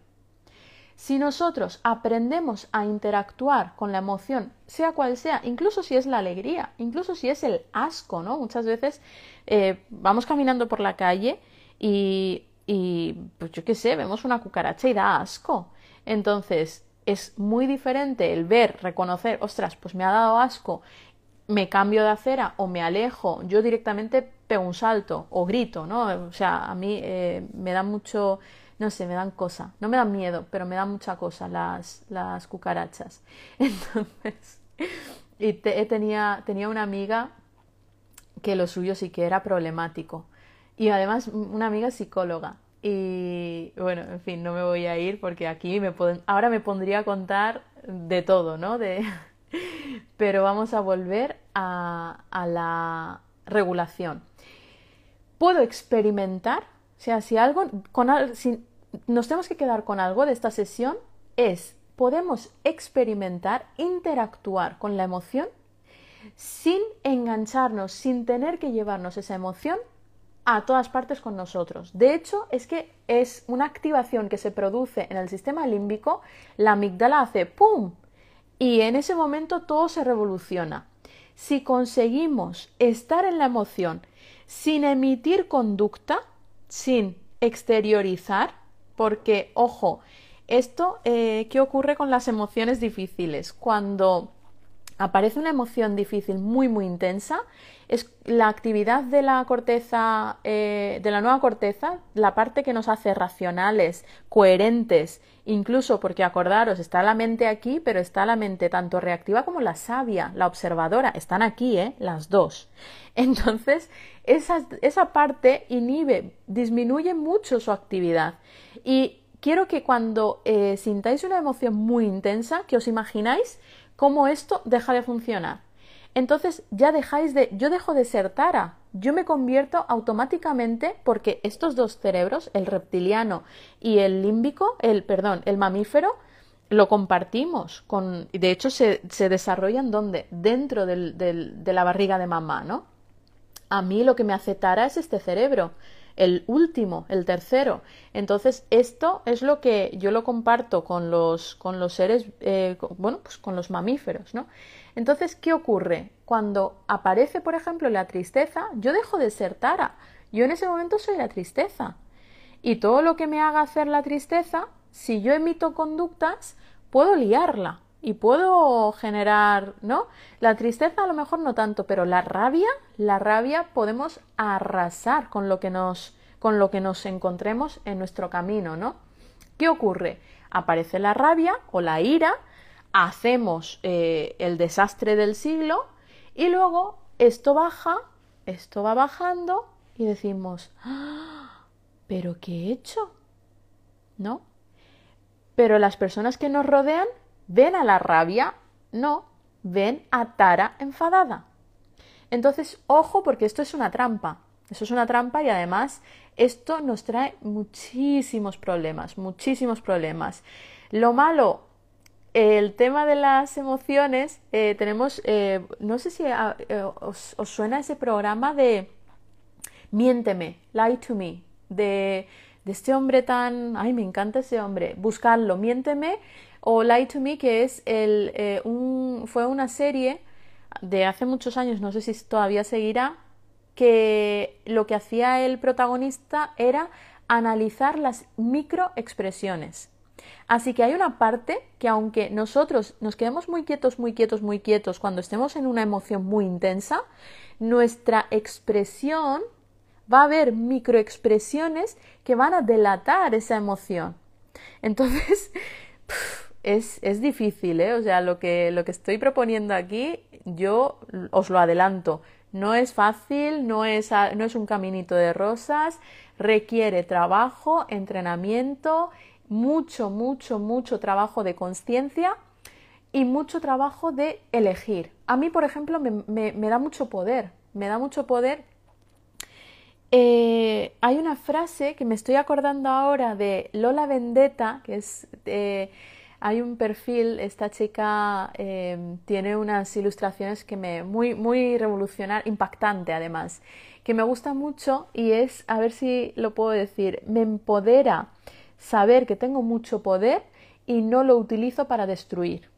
Si nosotros aprendemos a interactuar con la emoción, sea cual sea, incluso si es la alegría, incluso si es el asco, ¿no? Muchas veces eh, vamos caminando por la calle y, y, pues yo qué sé, vemos una cucaracha y da asco. Entonces, es muy diferente el ver, reconocer, ostras, pues me ha dado asco me cambio de acera o me alejo, yo directamente pego un salto o grito, ¿no? O sea, a mí eh, me da mucho, no sé, me dan cosa, no me dan miedo, pero me dan mucha cosa las, las cucarachas. Entonces, y tenía, tenía una amiga que lo suyo sí que era problemático. Y además una amiga psicóloga. Y bueno, en fin, no me voy a ir porque aquí me pueden, ahora me pondría a contar de todo, ¿no? De, pero vamos a volver a, la regulación. Puedo experimentar, o sea, si algo, con, si nos tenemos que quedar con algo de esta sesión, es podemos experimentar, interactuar con la emoción sin engancharnos, sin tener que llevarnos esa emoción a todas partes con nosotros. De hecho, es que es una activación que se produce en el sistema límbico, la amígdala hace ¡pum! y en ese momento todo se revoluciona. Si conseguimos estar en la emoción sin emitir conducta, sin exteriorizar, porque, ojo, esto, eh, ¿qué ocurre con las emociones difíciles? Cuando aparece una emoción difícil muy, muy intensa, es la actividad de la corteza, eh, de la nueva corteza, la parte que nos hace racionales, coherentes, incluso porque acordaros, está la mente aquí, pero está la mente tanto reactiva como la sabia, la observadora, están aquí, ¿eh? Las dos. Entonces, esa, esa parte inhibe, disminuye mucho su actividad. Y quiero que cuando eh, sintáis una emoción muy intensa, que os imagináis cómo esto deja de funcionar. Entonces ya dejáis de, yo dejo de ser Tara, yo me convierto automáticamente porque estos dos cerebros, el reptiliano y el límbico, el, perdón, el mamífero, lo compartimos con, de hecho se, se desarrollan donde, dentro del, de la barriga de mamá, ¿no? A mí lo que me hace Tara es este cerebro el último, el tercero. Entonces, esto es lo que yo lo comparto con los, con los seres, eh, bueno, pues con los mamíferos, ¿no? Entonces, ¿qué ocurre? Cuando aparece, por ejemplo, la tristeza, yo dejo de ser Tara. Yo en ese momento soy la tristeza. Y todo lo que me haga hacer la tristeza, si yo emito conductas, puedo liarla y puedo generar, ¿no? La tristeza a lo mejor no tanto, pero la rabia, la rabia podemos arrasar con lo que nos con lo que nos encontremos en nuestro camino, ¿no? ¿Qué ocurre? Aparece la rabia o la ira, hacemos eh, el desastre del siglo y luego esto baja, esto va bajando y decimos, ¡Ah! ¿pero qué he hecho? ¿No? Pero las personas que nos rodean ¿Ven a la rabia? No, ven a Tara enfadada. Entonces, ojo porque esto es una trampa. Eso es una trampa y además esto nos trae muchísimos problemas, muchísimos problemas. Lo malo, el tema de las emociones, eh, tenemos, eh, no sé si ah, eh, os, suena ese programa de Miénteme, Lie to Me, de, de este hombre tan, ay, me encanta ese hombre, buscarlo, Miénteme o Lie to Me, que es el, eh, un, fue una serie de hace muchos años, no sé si todavía seguirá, que lo que hacía el protagonista era analizar las microexpresiones. Así que hay una parte que aunque nosotros nos quedemos muy quietos, muy quietos, muy quietos cuando estemos en una emoción muy intensa, nuestra expresión va a haber microexpresiones que van a delatar esa emoción. Entonces, es, es, difícil, ¿eh? O sea, lo que, lo que estoy proponiendo aquí, yo os lo adelanto. No es fácil, no es, no es un caminito de rosas, requiere trabajo, entrenamiento, mucho, mucho, mucho trabajo de conciencia y mucho trabajo de elegir. A mí, por ejemplo, me, me, da mucho poder, me da mucho poder. Eh, hay una frase que me estoy acordando ahora de Lola Vendetta, que es... Eh, hay un perfil, esta chica em, tiene unas ilustraciones que me muy muy revolucionar, impactante además, que me gusta mucho y es, a ver si lo puedo decir, me empodera saber que tengo mucho poder y no lo utilizo para destruir.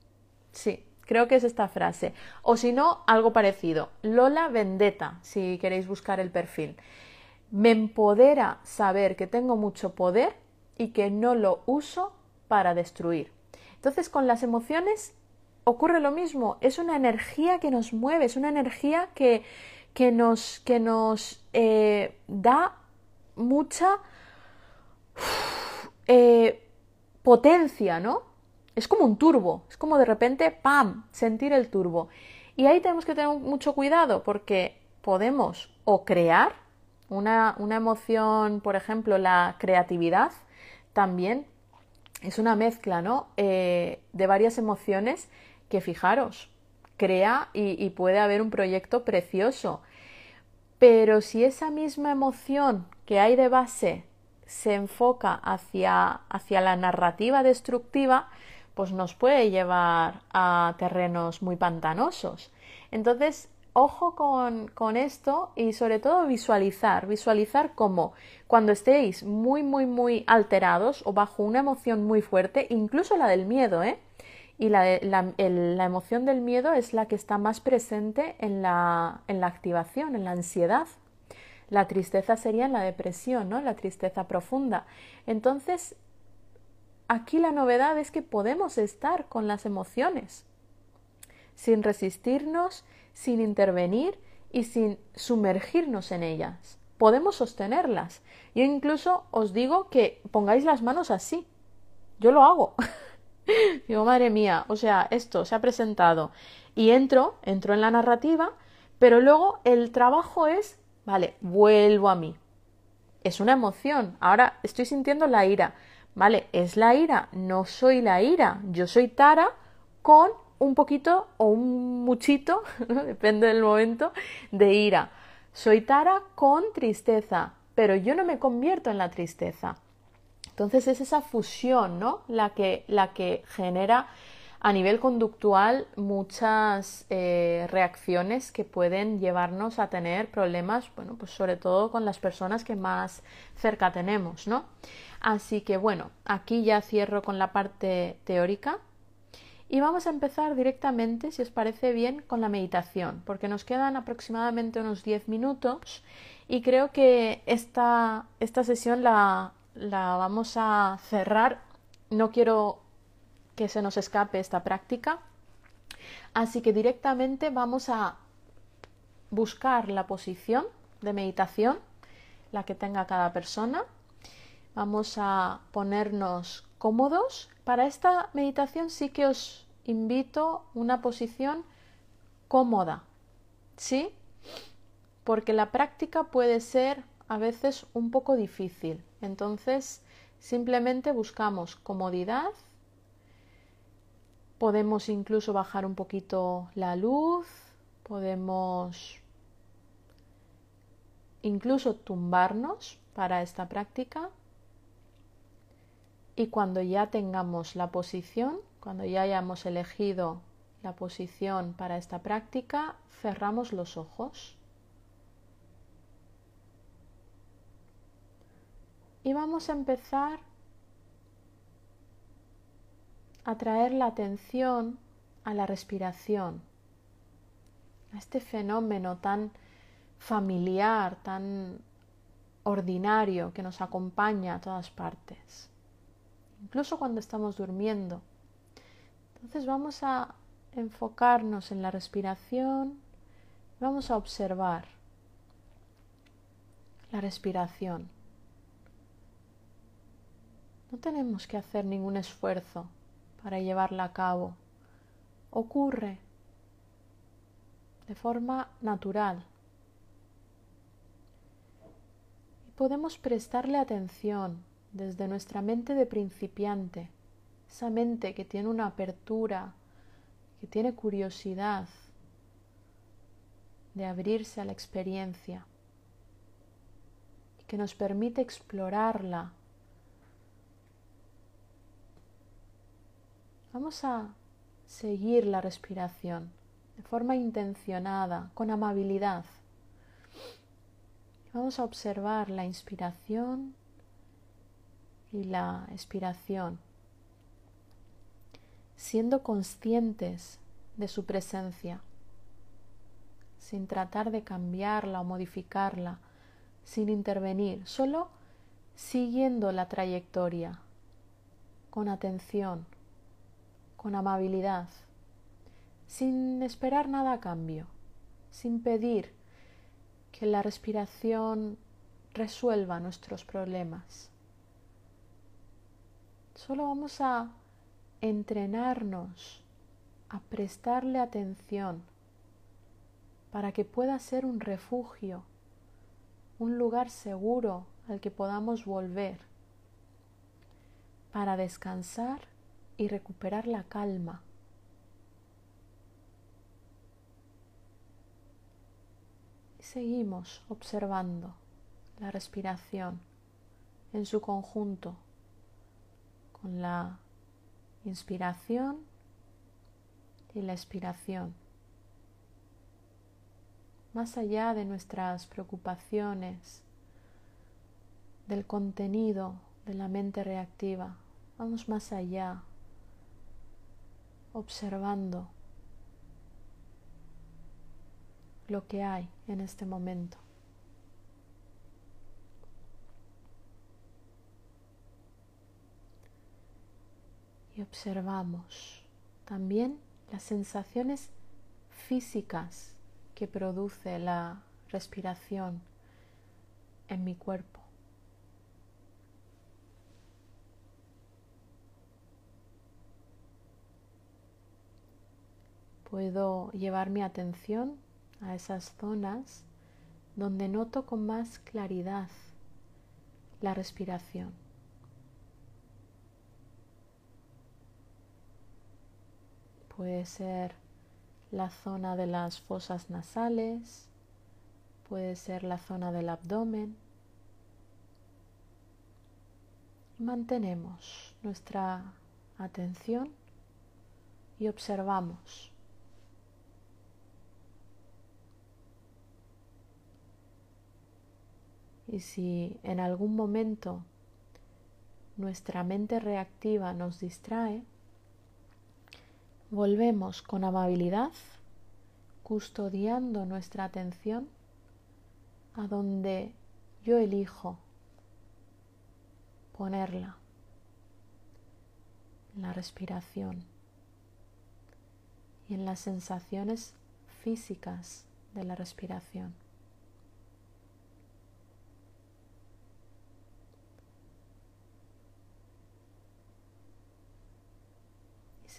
Sí, creo que es esta frase. O si no, algo parecido. Lola Vendetta, si queréis buscar el perfil. Me empodera saber que tengo mucho poder y que no lo uso para destruir. Entonces, con las emociones ocurre lo mismo, es una energía que nos mueve, es una energía que, que nos, que nos eh, da mucha eh, potencia, ¿no? Es como un turbo, es como de repente, ¡pam!, sentir el turbo. Y ahí tenemos que tener mucho cuidado porque podemos o crear una, una emoción, por ejemplo, la creatividad, también es una mezcla ¿no? Eh, de varias emociones que fijaros, crea y, puede haber un proyecto precioso. Pero si esa misma emoción que hay de base se enfoca hacia, hacia la narrativa destructiva, pues nos puede llevar a terrenos muy pantanosos. Entonces, ojo con, esto y sobre todo visualizar, visualizar cómo cuando estéis muy, muy, muy alterados o bajo una emoción muy fuerte, incluso la del miedo, ¿eh? Y la, la, emoción del miedo es la que está más presente en la, en la activación, en la ansiedad. La tristeza sería en la depresión, ¿no? La tristeza profunda. Entonces, aquí la novedad es que podemos estar con las emociones sin resistirnos, sin intervenir y sin sumergirnos en ellas. Podemos sostenerlas. Yo incluso os digo que pongáis las manos así. Yo lo hago. digo, madre mía, o sea, esto se ha presentado y entro, entro en la narrativa, pero luego el trabajo es, vale, vuelvo a mí. Es una emoción. Ahora estoy sintiendo la ira. Vale, es la ira. No soy la ira. Yo soy Tara con un poquito o un muchito, depende del momento, de ira. Soy Tara con tristeza, pero yo no me convierto en la tristeza. Entonces es esa fusión, ¿no? La que, la que genera a nivel conductual muchas eh, reacciones que pueden llevarnos a tener problemas, bueno, pues sobre todo con las personas que más cerca tenemos, ¿no? Así que bueno, aquí ya cierro con la parte teórica y vamos a empezar directamente, si os parece bien, con la meditación, porque nos quedan aproximadamente unos 10 minutos y creo que esta, esta sesión la, la vamos a cerrar. No quiero que se nos escape esta práctica. Así que directamente vamos a buscar la posición de meditación, la que tenga cada persona. Vamos a ponernos cómodos. Para esta meditación sí que os invito una posición cómoda, ¿sí? Porque la práctica puede ser a veces un poco difícil. Entonces, simplemente buscamos comodidad. Podemos incluso bajar un poquito la luz. Podemos incluso tumbarnos para esta práctica. Y cuando ya tengamos la posición, cuando ya hayamos elegido la posición para esta práctica, cerramos los ojos. Y vamos a empezar a traer la atención a la respiración, a este fenómeno tan familiar, tan ordinario que nos acompaña a todas partes incluso cuando estamos durmiendo. Entonces vamos a enfocarnos en la respiración, vamos a observar la respiración. No tenemos que hacer ningún esfuerzo para llevarla a cabo. Ocurre de forma natural. Y podemos prestarle atención desde nuestra mente de principiante, esa mente que tiene una apertura, que tiene curiosidad de abrirse a la experiencia y que nos permite explorarla. Vamos a seguir la respiración de forma intencionada, con amabilidad. Vamos a observar la inspiración y la expiración, siendo conscientes de su presencia, sin tratar de cambiarla o modificarla, sin intervenir, solo siguiendo la trayectoria, con atención, con amabilidad, sin esperar nada a cambio, sin pedir que la respiración resuelva nuestros problemas. Solo vamos a entrenarnos a prestarle atención para que pueda ser un refugio, un lugar seguro al que podamos volver para descansar y recuperar la calma. Y seguimos observando la respiración en su conjunto con la inspiración y la expiración. Más allá de nuestras preocupaciones, del contenido de la mente reactiva, vamos más allá, observando lo que hay en este momento. Y observamos también las sensaciones físicas que produce la respiración en mi cuerpo. Puedo llevar mi atención a esas zonas donde noto con más claridad la respiración. Puede ser la zona de las fosas nasales, puede ser la zona del abdomen. Mantenemos nuestra atención y observamos. Y si en algún momento nuestra mente reactiva nos distrae, Volvemos con amabilidad, custodiando nuestra atención a donde yo elijo ponerla, en la respiración y en las sensaciones físicas de la respiración.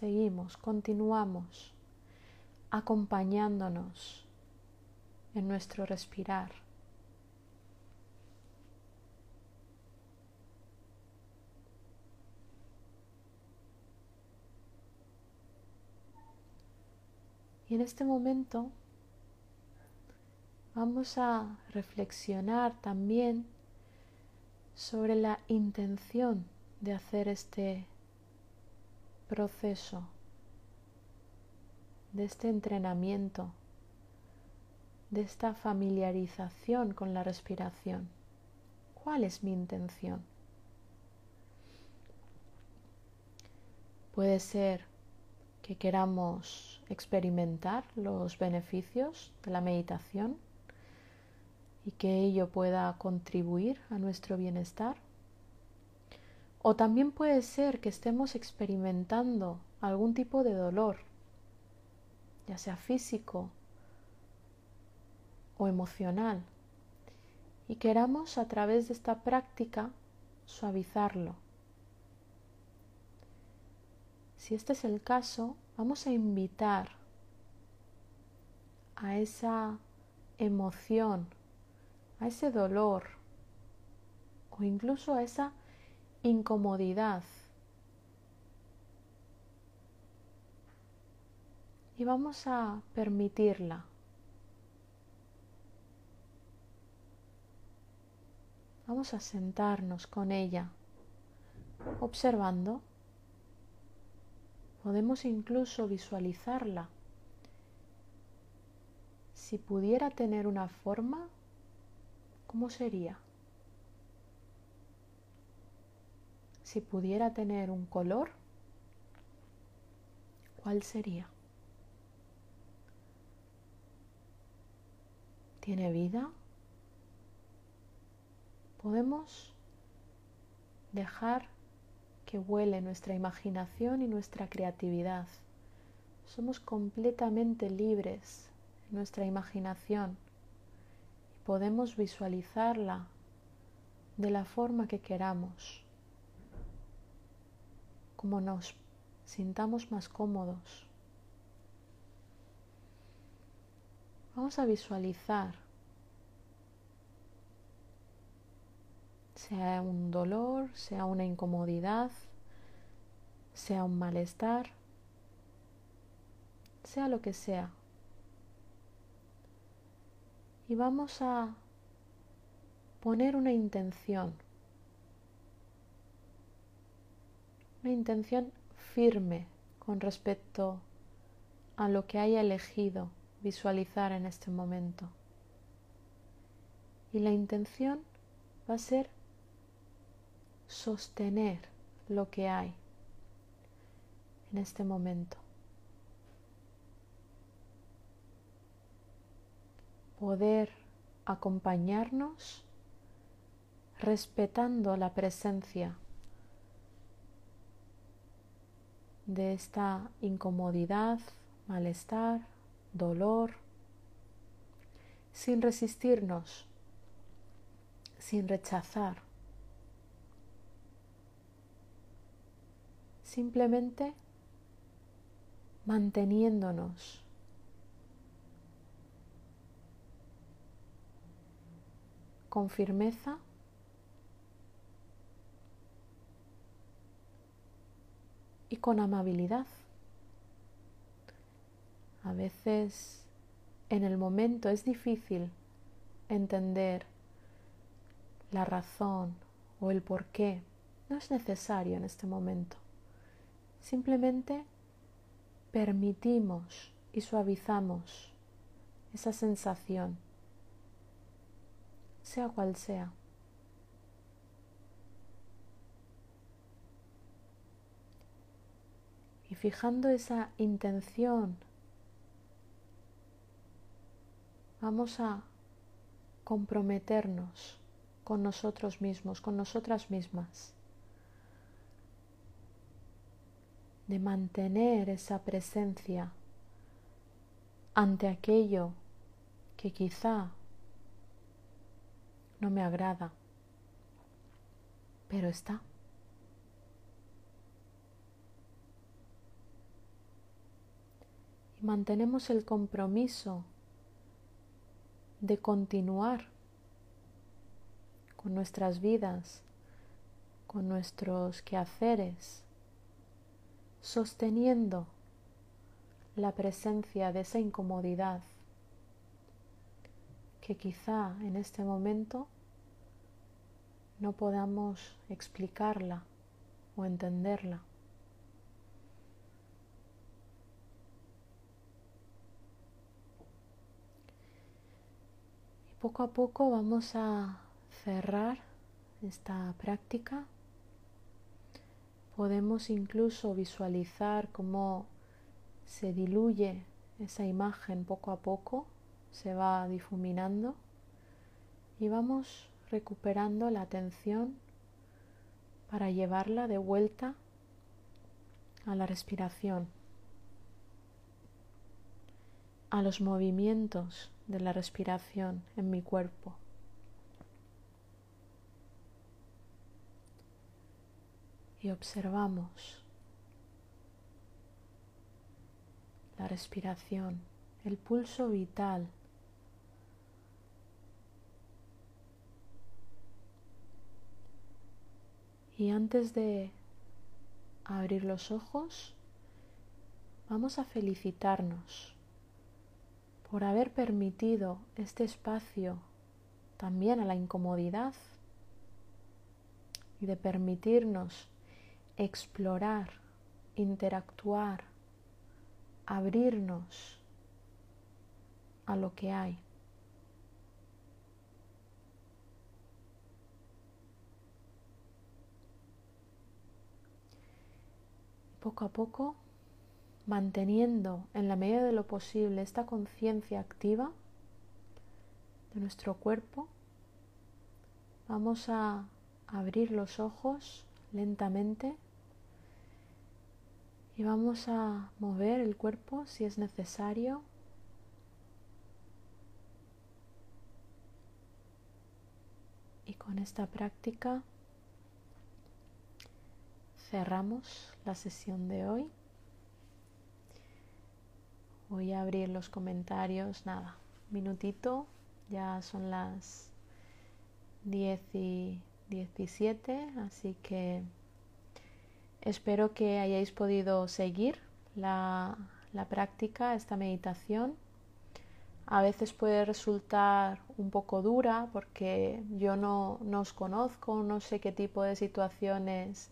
Seguimos, continuamos acompañándonos en nuestro respirar. Y en este momento vamos a reflexionar también sobre la intención de hacer este proceso, de este entrenamiento, de esta familiarización con la respiración. ¿Cuál es mi intención? Puede ser que queramos experimentar los beneficios de la meditación y que ello pueda contribuir a nuestro bienestar O también puede ser que estemos experimentando algún tipo de dolor, ya sea físico o emocional, y queramos a través de esta práctica suavizarlo. Si este es el caso, vamos a invitar a esa emoción, a ese dolor o incluso a esa incomodidad. Y vamos a permitirla. Vamos a sentarnos con ella, observando. Podemos incluso visualizarla. Si pudiera tener una forma, ¿cómo sería? Si pudiera tener un color, ¿cuál sería? ¿Tiene vida? Podemos dejar que vuele nuestra imaginación y nuestra creatividad. Somos completamente libres en nuestra imaginación y podemos visualizarla de la forma que queramos como nos sintamos más cómodos. Vamos a visualizar, sea un dolor, sea una incomodidad, sea un malestar, sea lo que sea. Y vamos a poner una intención una intención firme con respecto a lo que haya elegido visualizar en este momento. Y la intención va a ser sostener lo que hay en este momento. Poder acompañarnos respetando la presencia de esta incomodidad, malestar, dolor, sin resistirnos, sin rechazar, simplemente manteniéndonos. Con firmeza y con amabilidad. A veces en el momento es difícil entender la razón o el por qué. No es necesario en este momento. Simplemente permitimos y suavizamos esa sensación, sea cual sea. Y fijando esa intención, vamos a comprometernos con nosotros mismos, con nosotras mismas, de mantener esa presencia ante aquello que quizá no me agrada, pero está. Mantenemos el compromiso de continuar con nuestras vidas, con nuestros quehaceres, sosteniendo la presencia de esa incomodidad que quizá en este momento no podamos explicarla o entenderla. Poco a poco vamos a cerrar esta práctica. Podemos incluso visualizar cómo se diluye esa imagen poco a poco, se va difuminando y vamos recuperando la atención para llevarla de vuelta a la respiración, a los movimientos de la respiración en mi cuerpo. Y observamos la respiración, el pulso vital. Y antes de abrir los ojos, vamos a felicitarnos por haber permitido este espacio también a la incomodidad y de permitirnos explorar, interactuar, abrirnos a lo que hay. Poco a poco, manteniendo en la medida de lo posible esta conciencia activa de nuestro cuerpo, vamos a abrir los ojos lentamente y vamos a mover el cuerpo si es necesario. Y con esta práctica cerramos la sesión de hoy. Voy a abrir los comentarios, nada, minutito, ya son las 10 y 17, así que Espero que hayáis podido seguir la, práctica, esta meditación. A veces puede resultar un poco dura porque yo no, no, os conozco, no sé qué tipo de situaciones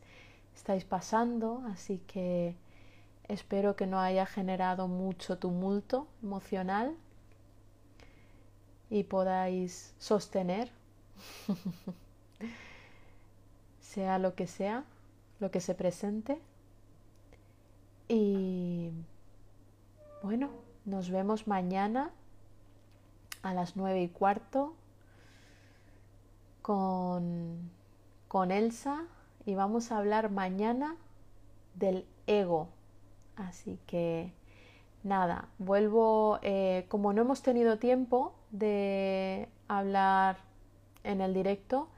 estáis pasando, así que espero que no haya generado mucho tumulto emocional y podáis sostener, sea lo que sea, lo que se presente. Y bueno, nos vemos mañana a las nueve y cuarto con, con Elsa y vamos a hablar mañana del ego. Así que nada, vuelvo, eh, como no hemos tenido tiempo de hablar en el directo,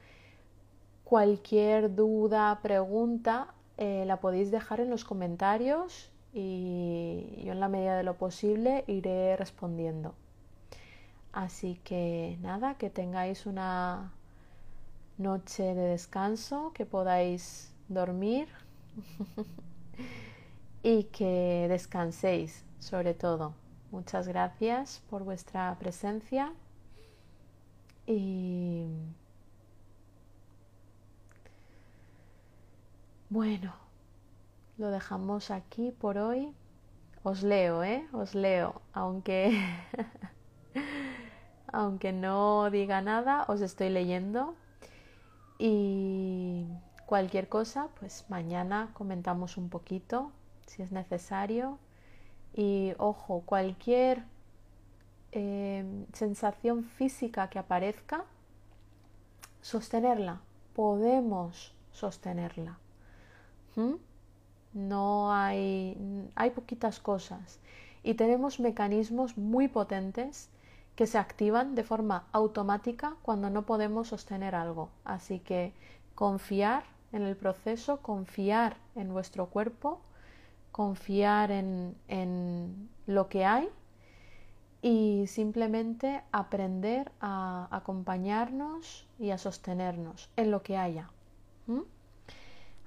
Cualquier duda, pregunta, eh, la podéis dejar en los comentarios y yo en la medida de lo posible iré respondiendo. Así que nada, que tengáis una noche de descanso, que podáis dormir y que descanséis sobre todo. Muchas gracias por vuestra presencia y Bueno, lo dejamos aquí por hoy. Os leo, ¿eh? Os leo, aunque aunque no diga nada, os estoy leyendo. Y cualquier cosa, pues mañana comentamos un poquito, si es necesario. Y ojo, cualquier em, sensación física que aparezca, sostenerla. Podemos sostenerla. No hay, hay poquitas cosas y tenemos mecanismos muy potentes que se activan de forma automática cuando no podemos sostener algo. Así que confiar en el proceso, confiar en vuestro cuerpo, confiar en, en lo que hay y simplemente aprender a acompañarnos y a sostenernos en lo que haya.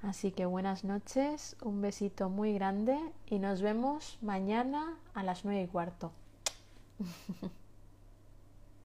Así que buenas noches, un besito muy grande y nos vemos mañana a las nueve y cuarto.